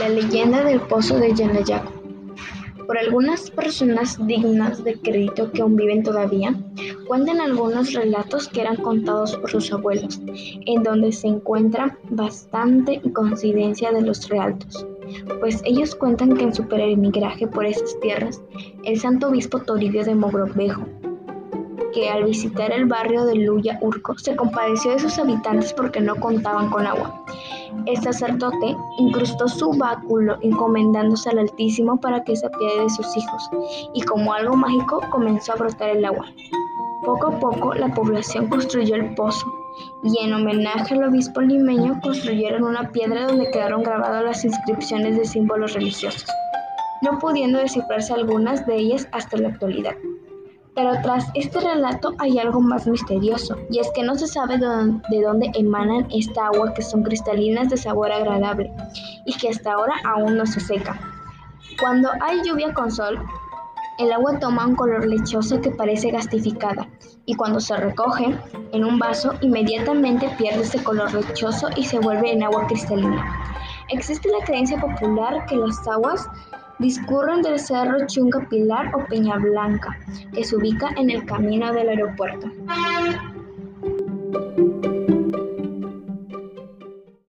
La leyenda del pozo de Yanayaco. Por algunas personas dignas de crédito que aún viven todavía, cuentan algunos relatos que eran contados por sus abuelos, en donde se encuentra bastante coincidencia de los realtos, pues ellos cuentan que en su peregrinaje por esas tierras, el santo obispo Toribio de Mogrovejo que al visitar el barrio de Luya Urco se compadeció de sus habitantes porque no contaban con agua. El sacerdote incrustó su báculo encomendándose al Altísimo para que se apiade de sus hijos, y como algo mágico comenzó a brotar el agua. Poco a poco la población construyó el pozo, y en homenaje al obispo limeño construyeron una piedra donde quedaron grabadas las inscripciones de símbolos religiosos, no pudiendo descifrarse algunas de ellas hasta la actualidad. Pero tras este relato hay algo más misterioso, y es que no se sabe de dónde emanan esta agua que son cristalinas de sabor agradable y que hasta ahora aún no se seca. Cuando hay lluvia con sol, el agua toma un color lechoso que parece gastificada y cuando se recoge en un vaso inmediatamente pierde ese color lechoso y se vuelve en agua cristalina. Existe la creencia popular que las aguas discurren del cerro Chunga Pilar o Peña Blanca, que se ubica en el camino del aeropuerto.